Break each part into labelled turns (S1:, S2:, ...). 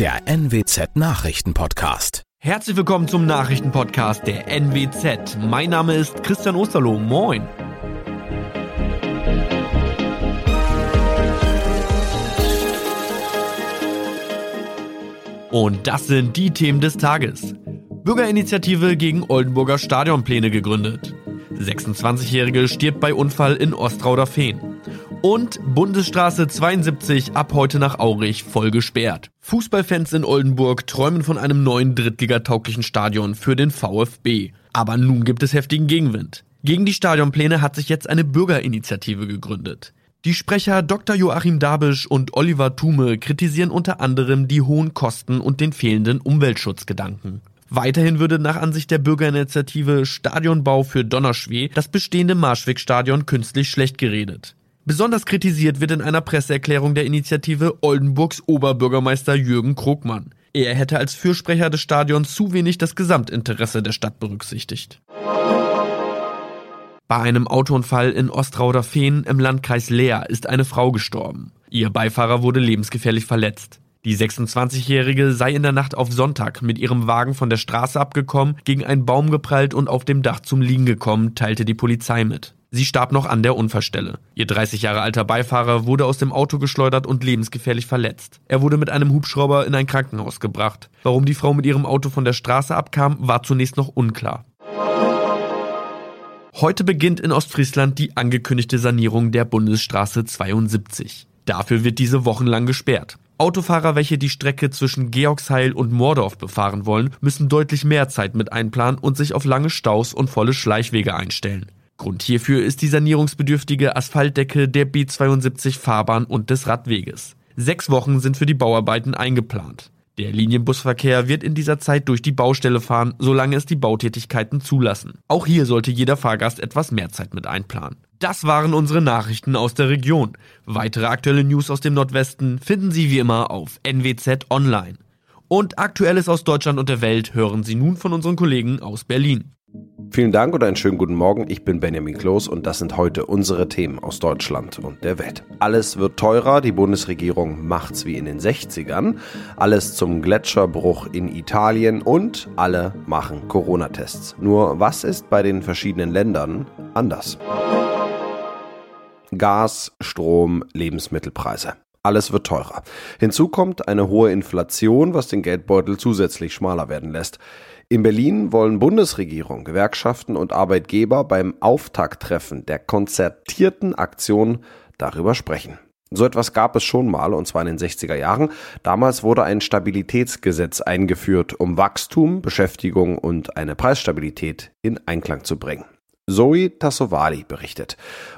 S1: der NWZ Nachrichtenpodcast.
S2: Herzlich willkommen zum Nachrichtenpodcast der NWZ. Mein Name ist Christian Osterloh. Moin. Und das sind die Themen des Tages. Bürgerinitiative gegen Oldenburger Stadionpläne gegründet. 26-Jährige stirbt bei Unfall in Ostrauder-Fehn. Und Bundesstraße 72 ab heute nach Aurich voll gesperrt. Fußballfans in Oldenburg träumen von einem neuen drittligatauglichen Stadion für den VfB. Aber nun gibt es heftigen Gegenwind. Gegen die Stadionpläne hat sich jetzt eine Bürgerinitiative gegründet. Die Sprecher Dr. Joachim Dabisch und Oliver Thume kritisieren unter anderem die hohen Kosten und den fehlenden Umweltschutzgedanken. Weiterhin würde nach Ansicht der Bürgerinitiative Stadionbau für Donnerschwee das bestehende Marschwegstadion künstlich schlecht geredet. Besonders kritisiert wird in einer Presseerklärung der Initiative Oldenburgs Oberbürgermeister Jürgen Krogmann. Er hätte als Fürsprecher des Stadions zu wenig das Gesamtinteresse der Stadt berücksichtigt. Bei einem Autounfall in Ostrauder-Fehn im Landkreis Leer ist eine Frau gestorben. Ihr Beifahrer wurde lebensgefährlich verletzt. Die 26-Jährige sei in der Nacht auf Sonntag mit ihrem Wagen von der Straße abgekommen, gegen einen Baum geprallt und auf dem Dach zum Liegen gekommen, teilte die Polizei mit. Sie starb noch an der Unfallstelle. Ihr 30 Jahre alter Beifahrer wurde aus dem Auto geschleudert und lebensgefährlich verletzt. Er wurde mit einem Hubschrauber in ein Krankenhaus gebracht. Warum die Frau mit ihrem Auto von der Straße abkam, war zunächst noch unklar. Heute beginnt in Ostfriesland die angekündigte Sanierung der Bundesstraße 72. Dafür wird diese wochenlang gesperrt. Autofahrer, welche die Strecke zwischen Georgsheil und Moordorf befahren wollen, müssen deutlich mehr Zeit mit einplanen und sich auf lange Staus und volle Schleichwege einstellen. Grund hierfür ist die sanierungsbedürftige Asphaltdecke der B72 Fahrbahn und des Radweges. Sechs Wochen sind für die Bauarbeiten eingeplant. Der Linienbusverkehr wird in dieser Zeit durch die Baustelle fahren, solange es die Bautätigkeiten zulassen. Auch hier sollte jeder Fahrgast etwas mehr Zeit mit einplanen. Das waren unsere Nachrichten aus der Region. Weitere aktuelle News aus dem Nordwesten finden Sie wie immer auf NWZ Online. Und Aktuelles aus Deutschland und der Welt hören Sie nun von unseren Kollegen aus Berlin.
S3: Vielen Dank und einen schönen guten Morgen. Ich bin Benjamin Kloß und das sind heute unsere Themen aus Deutschland und der Welt. Alles wird teurer, die Bundesregierung macht's wie in den 60ern. Alles zum Gletscherbruch in Italien und alle machen Corona-Tests. Nur was ist bei den verschiedenen Ländern anders? Gas, Strom, Lebensmittelpreise. Alles wird teurer. Hinzu kommt eine hohe Inflation, was den Geldbeutel zusätzlich schmaler werden lässt. In Berlin wollen Bundesregierung, Gewerkschaften und Arbeitgeber beim Auftakttreffen der konzertierten Aktion darüber sprechen. So etwas gab es schon mal, und zwar in den 60er Jahren. Damals wurde ein Stabilitätsgesetz eingeführt, um Wachstum, Beschäftigung und eine Preisstabilität in Einklang zu bringen. Zoe Tassovali berichtet.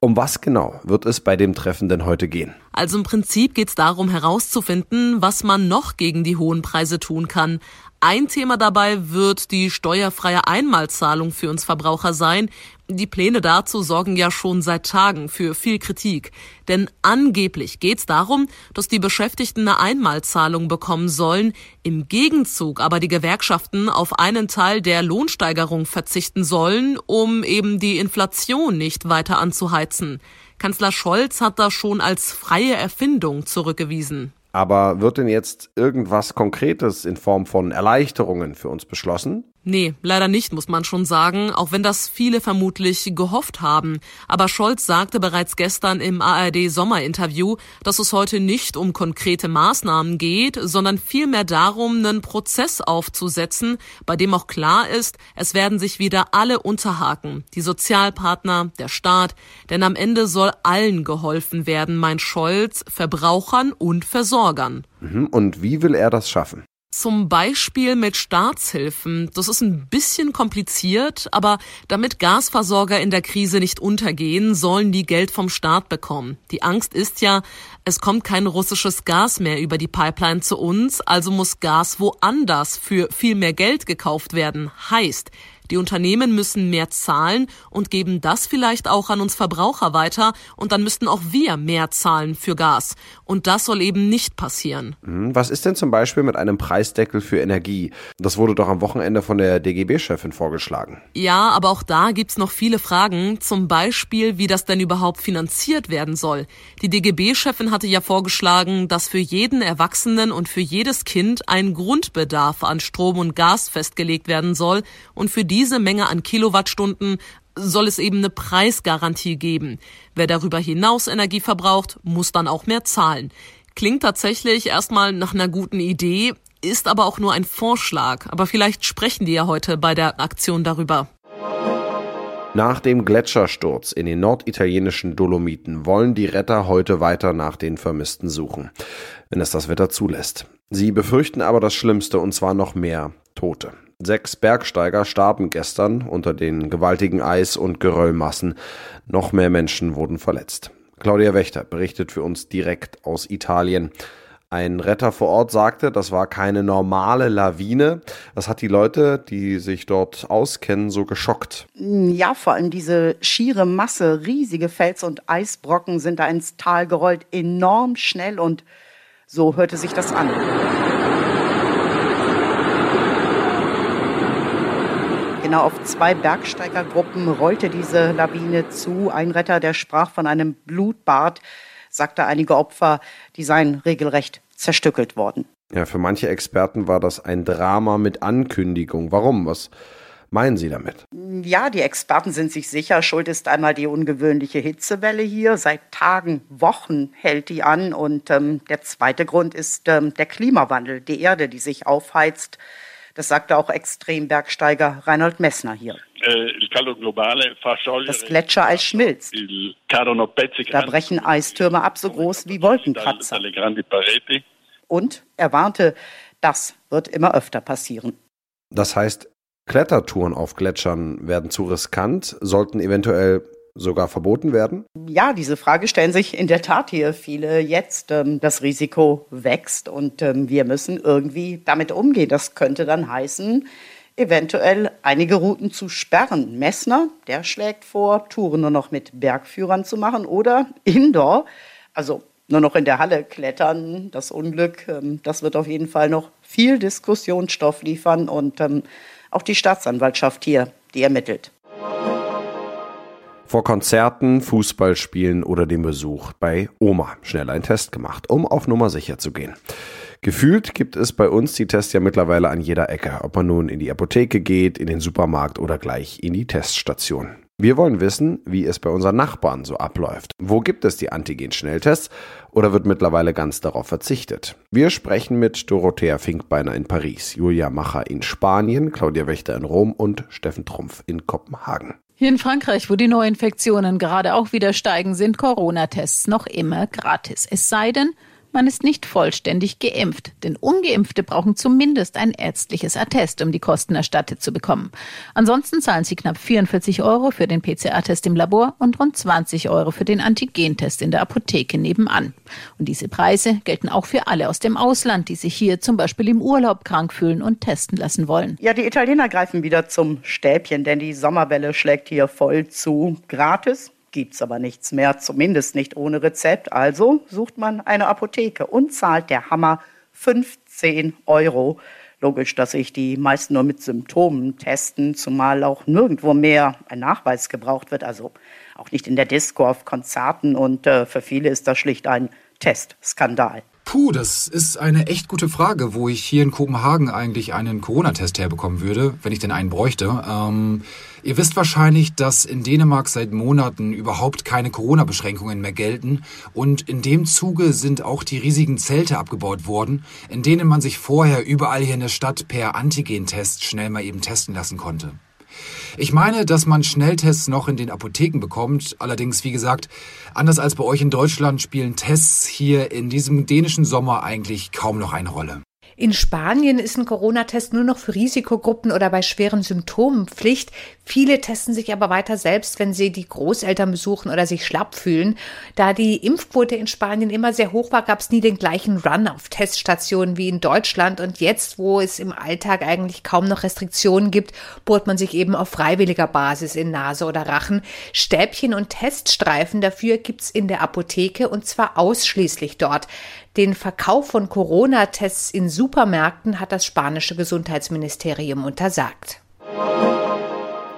S3: Um was genau wird es bei dem Treffen denn heute gehen?
S4: Also im Prinzip geht es darum herauszufinden, was man noch gegen die hohen Preise tun kann. Ein Thema dabei wird die steuerfreie Einmalzahlung für uns Verbraucher sein. Die Pläne dazu sorgen ja schon seit Tagen für viel Kritik. Denn angeblich geht es darum, dass die Beschäftigten eine Einmalzahlung bekommen sollen, im Gegenzug aber die Gewerkschaften auf einen Teil der Lohnsteigerung verzichten sollen, um eben die Inflation nicht weiter anzuheizen. Kanzler Scholz hat das schon als freie Erfindung zurückgewiesen.
S3: Aber wird denn jetzt irgendwas Konkretes in Form von Erleichterungen für uns beschlossen?
S4: Nee, leider nicht, muss man schon sagen, auch wenn das viele vermutlich gehofft haben. Aber Scholz sagte bereits gestern im ARD Sommerinterview, dass es heute nicht um konkrete Maßnahmen geht, sondern vielmehr darum, einen Prozess aufzusetzen, bei dem auch klar ist, es werden sich wieder alle unterhaken. Die Sozialpartner, der Staat, denn am Ende soll allen geholfen werden, meint Scholz, Verbrauchern und Versorgern.
S3: Mhm, und wie will er das schaffen?
S4: Zum Beispiel mit Staatshilfen. Das ist ein bisschen kompliziert, aber damit Gasversorger in der Krise nicht untergehen, sollen die Geld vom Staat bekommen. Die Angst ist ja, es kommt kein russisches Gas mehr über die Pipeline zu uns, also muss Gas woanders für viel mehr Geld gekauft werden. Heißt, Die Unternehmen müssen mehr zahlen und geben das vielleicht auch an uns Verbraucher weiter und dann müssten auch wir mehr zahlen für Gas. Und das soll eben nicht passieren.
S3: Hm, was ist denn zum Beispiel mit einem Preisdeckel für Energie? Das wurde doch am Wochenende von der DGB-Chefin vorgeschlagen.
S4: Ja, aber auch da gibt's noch viele Fragen. Zum Beispiel, wie das denn überhaupt finanziert werden soll. Die DGB-Chefin hatte ja vorgeschlagen, dass für jeden Erwachsenen und für jedes Kind ein Grundbedarf an Strom und Gas festgelegt werden soll und für diese Menge an Kilowattstunden soll es eben eine Preisgarantie geben. Wer darüber hinaus Energie verbraucht, muss dann auch mehr zahlen. Klingt tatsächlich erstmal nach einer guten Idee, ist aber auch nur ein Vorschlag. Aber vielleicht sprechen die ja heute bei der Aktion darüber.
S3: Nach dem Gletschersturz in den norditalienischen Dolomiten wollen die Retter heute weiter nach den Vermissten suchen, wenn es das Wetter zulässt. Sie befürchten aber das Schlimmste und zwar noch mehr Tote. Sechs Bergsteiger starben gestern unter den gewaltigen Eis- und Geröllmassen. Noch mehr Menschen wurden verletzt. Claudia Wächter berichtet für uns direkt aus Italien. Ein Retter vor Ort sagte, das war keine normale Lawine. Was hat die Leute, die sich dort auskennen, so geschockt?
S5: Ja, vor allem diese schiere Masse, riesige Fels- und Eisbrocken sind da ins Tal gerollt, enorm schnell und so hörte sich das an. Genau auf zwei Bergsteigergruppen rollte diese Lawine zu. Ein Retter, der sprach von einem Blutbad, sagte einige Opfer, die seien regelrecht zerstückelt worden.
S3: Ja, für manche Experten war das ein Drama mit Ankündigung. Warum? Was meinen Sie damit?
S5: Ja, die Experten sind sich sicher. Schuld ist einmal die ungewöhnliche Hitzewelle hier. Seit Tagen, Wochen hält die an. Und ähm, der zweite Grund ist ähm, der Klimawandel, die Erde, die sich aufheizt. Das sagte auch Extrembergsteiger Reinhold Messner hier.
S6: Äh,
S5: das Gletschereis schmilzt. Da brechen Eistürme ab, so groß wie Wolkenkratzer. Und er warnte, das wird immer öfter passieren.
S3: Das heißt, Klettertouren auf Gletschern werden zu riskant, sollten eventuell sogar verboten werden?
S5: Ja, diese Frage stellen sich in der Tat hier viele jetzt. Ähm, das Risiko wächst und ähm, wir müssen irgendwie damit umgehen. Das könnte dann heißen, eventuell einige Routen zu sperren. Messner, der schlägt vor, Touren nur noch mit Bergführern zu machen oder indoor, also nur noch in der Halle klettern. Das Unglück, ähm, das wird auf jeden Fall noch viel Diskussionsstoff liefern und auch die Staatsanwaltschaft hier, die ermittelt.
S3: Vor Konzerten, Fußballspielen oder dem Besuch bei Oma schnell einen Test gemacht, um auf Nummer sicher zu gehen. Gefühlt gibt es bei uns die Tests ja mittlerweile an jeder Ecke, ob man nun in die Apotheke geht, in den Supermarkt oder gleich in die Teststation. Wir wollen wissen, wie es bei unseren Nachbarn so abläuft. Wo gibt es die Antigen-Schnelltests oder wird mittlerweile ganz darauf verzichtet? Wir sprechen mit Dorothea Finkbeiner in Paris, Julia Macher in Spanien, Claudia Wächter in Rom und Steffen Trumpf in Kopenhagen.
S7: In Frankreich, wo die Neuinfektionen gerade auch wieder steigen, sind Corona-Tests noch immer gratis. Es sei denn, man ist nicht vollständig geimpft, denn ungeimpfte brauchen zumindest ein ärztliches Attest, um die Kosten erstattet zu bekommen. Ansonsten zahlen sie knapp 44 Euro für den PCR-Test im Labor und rund 20 Euro für den Antigentest in der Apotheke nebenan. Und diese Preise gelten auch für alle aus dem Ausland, die sich hier zum Beispiel im Urlaub krank fühlen und testen lassen wollen.
S5: Ja, die Italiener greifen wieder zum Stäbchen, denn die Sommerwelle schlägt hier voll zu. Gratis gibt es aber nichts mehr, zumindest nicht ohne Rezept. Also sucht man eine Apotheke und zahlt der Hammer 15 Euro. Logisch, dass sich die meisten nur mit Symptomen testen, zumal auch nirgendwo mehr ein Nachweis gebraucht wird, also auch nicht in der Disco auf Konzerten und äh, für viele ist das schlicht ein Testskandal.
S8: Puh, das ist eine echt gute Frage, wo ich hier in Kopenhagen eigentlich einen Corona-Test herbekommen würde, wenn ich denn einen bräuchte. Ähm, ihr wisst wahrscheinlich, dass in Dänemark seit Monaten überhaupt keine Corona-Beschränkungen mehr gelten und in dem Zuge sind auch die riesigen Zelte abgebaut worden, in denen man sich vorher überall hier in der Stadt per Antigen-Test schnell mal eben testen lassen konnte. Ich meine, dass man Schnelltests noch in den Apotheken bekommt. Allerdings, wie gesagt, anders als bei euch in Deutschland spielen Tests hier in diesem dänischen Sommer eigentlich kaum noch eine Rolle.
S6: In Spanien ist ein Corona-Test nur noch für Risikogruppen oder bei schweren Symptomen Pflicht. Viele testen sich aber weiter selbst, wenn sie die Großeltern besuchen oder sich schlapp fühlen. Da die Impfquote in Spanien immer sehr hoch war, gab es nie den gleichen Run auf Teststationen wie in Deutschland. Und jetzt, wo es im Alltag eigentlich kaum noch Restriktionen gibt, bohrt man sich eben auf freiwilliger Basis in Nase oder Rachen. Stäbchen und Teststreifen dafür gibt's in der Apotheke und zwar ausschließlich dort. Den Verkauf von Corona-Tests in Supermärkten hat das spanische Gesundheitsministerium untersagt.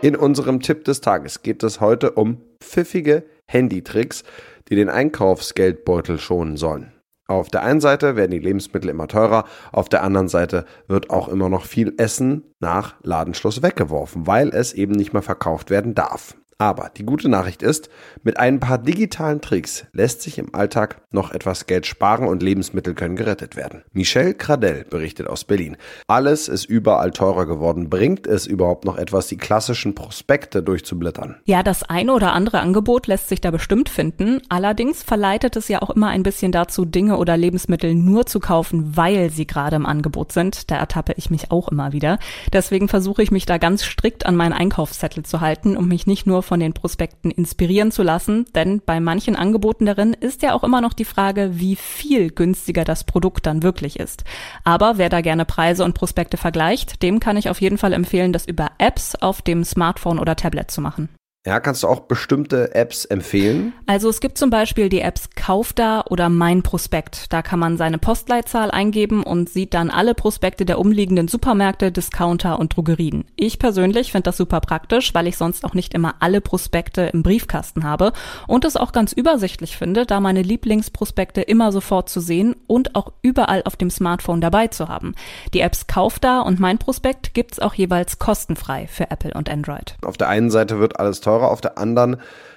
S3: In unserem Tipp des Tages geht es heute um pfiffige Handytricks, die den Einkaufsgeldbeutel schonen sollen. Auf der einen Seite werden die Lebensmittel immer teurer, auf der anderen Seite wird auch immer noch viel Essen nach Ladenschluss weggeworfen, weil es eben nicht mehr verkauft werden darf. Aber die gute Nachricht ist, mit ein paar digitalen Tricks lässt sich im Alltag noch etwas Geld sparen und Lebensmittel können gerettet werden. Michelle Cradell berichtet aus Berlin. Alles ist überall teurer geworden. Bringt es überhaupt noch etwas, die klassischen Prospekte durchzublättern?
S9: Ja, das eine oder andere Angebot lässt sich da bestimmt finden. Allerdings verleitet es ja auch immer ein bisschen dazu, Dinge oder Lebensmittel nur zu kaufen, weil sie gerade im Angebot sind. Da ertappe ich mich auch immer wieder. Deswegen versuche ich mich da ganz strikt an meinen Einkaufszettel zu halten und mich nicht nur von den Prospekten inspirieren zu lassen, denn bei manchen Angeboten darin ist ja auch immer noch die Frage, wie viel günstiger das Produkt dann wirklich ist. Aber wer da gerne Preise und Prospekte vergleicht, dem kann ich auf jeden Fall empfehlen, das über Apps auf dem Smartphone oder Tablet zu machen.
S3: Ja, kannst du auch bestimmte Apps empfehlen?
S9: Also es gibt zum Beispiel die Apps Kaufda oder Mein Prospekt. Da kann man seine Postleitzahl eingeben und sieht dann alle Prospekte der umliegenden Supermärkte, Discounter und Drogerien. Ich persönlich finde das super praktisch, weil ich sonst auch nicht immer alle Prospekte im Briefkasten habe und es auch ganz übersichtlich finde, da meine Lieblingsprospekte immer sofort zu sehen und auch überall auf dem Smartphone dabei zu haben. Die Apps Kaufda und Mein Prospekt gibt's auch jeweils kostenfrei für Apple und Android.
S3: Auf der einen Seite wird alles teurer, auf der anderen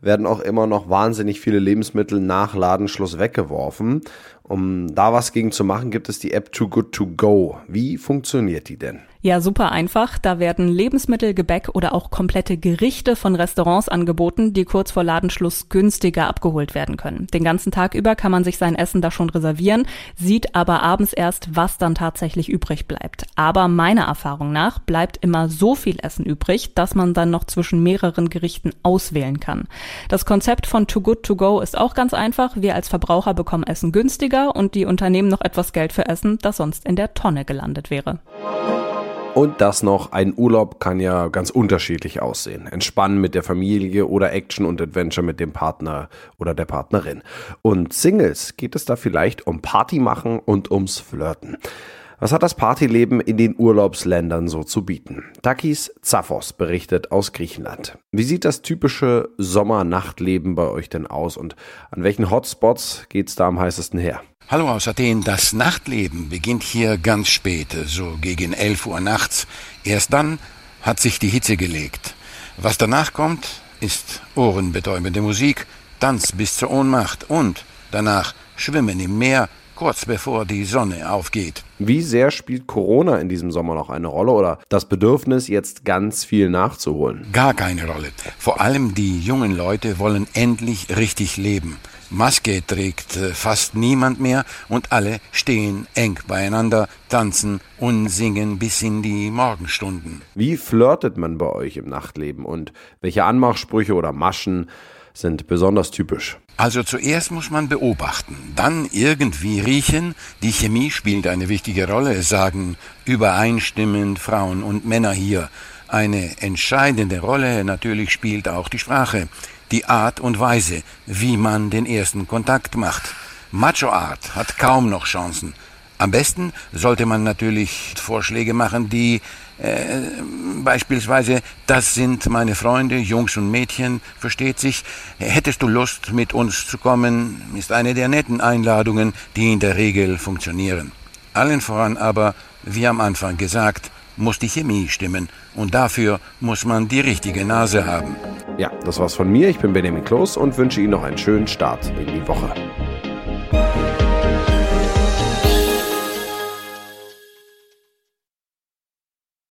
S3: werden auch immer noch wahnsinnig viele Lebensmittel nach Ladenschluss weggeworfen. Um da was gegen zu machen, gibt es die App Too Good To Go. Wie funktioniert die denn?
S9: Ja, super einfach. Da werden Lebensmittel, Gebäck oder auch komplette Gerichte von Restaurants angeboten, die kurz vor Ladenschluss günstiger abgeholt werden können. Den ganzen Tag über kann man sich sein Essen da schon reservieren, sieht aber abends erst, was dann tatsächlich übrig bleibt. Aber meiner Erfahrung nach bleibt immer so viel Essen übrig, dass man dann noch zwischen mehreren Gerichten auswählen kann. Das Konzept von Too Good To Go ist auch ganz einfach. Wir als Verbraucher bekommen Essen günstiger und die Unternehmen noch etwas Geld für Essen, das sonst in der Tonne gelandet wäre.
S3: Und das noch, ein Urlaub kann ja ganz unterschiedlich aussehen. Entspannen mit der Familie oder Action und Adventure mit dem Partner oder der Partnerin. Und Singles geht es da vielleicht um Party machen und ums Flirten. Was hat das Partyleben in den Urlaubsländern so zu bieten? Takis Zaphos berichtet aus Griechenland. Wie sieht das typische Sommernachtleben bei euch denn aus und an welchen Hotspots geht's da am heißesten her?
S10: Hallo aus Athen. Das Nachtleben beginnt hier ganz spät, so gegen 11 Uhr nachts. Erst dann hat sich die Hitze gelegt. Was danach kommt, ist ohrenbetäubende Musik, Tanz bis zur Ohnmacht und danach Schwimmen im Meer, kurz bevor die Sonne aufgeht.
S3: Wie sehr spielt Corona in diesem Sommer noch eine Rolle oder das Bedürfnis, jetzt ganz viel nachzuholen?
S10: Gar keine Rolle. Vor allem die jungen Leute wollen endlich richtig leben. Maske trägt äh, fast niemand mehr und alle stehen eng beieinander, tanzen und singen bis in die Morgenstunden.
S3: Wie flirtet man bei euch im Nachtleben und welche Anmachsprüche oder Maschen sind besonders typisch?
S10: Also zuerst muss man beobachten, dann irgendwie riechen. Die Chemie spielt eine wichtige Rolle, sagen übereinstimmend Frauen und Männer hier. Eine entscheidende Rolle natürlich spielt auch die Sprache die Art und Weise, wie man den ersten Kontakt macht. Macho Art hat kaum noch Chancen. Am besten sollte man natürlich Vorschläge machen, die äh, beispielsweise, das sind meine Freunde, Jungs und Mädchen, versteht sich. Hättest du Lust, mit uns zu kommen, ist eine der netten Einladungen, die in der Regel funktionieren. Allen voran aber, wie am Anfang gesagt, muss die Chemie stimmen und dafür muss man die richtige Nase haben.
S3: Ja, das war's von mir. Ich bin Benjamin Kloß und wünsche Ihnen noch einen schönen Start in die Woche.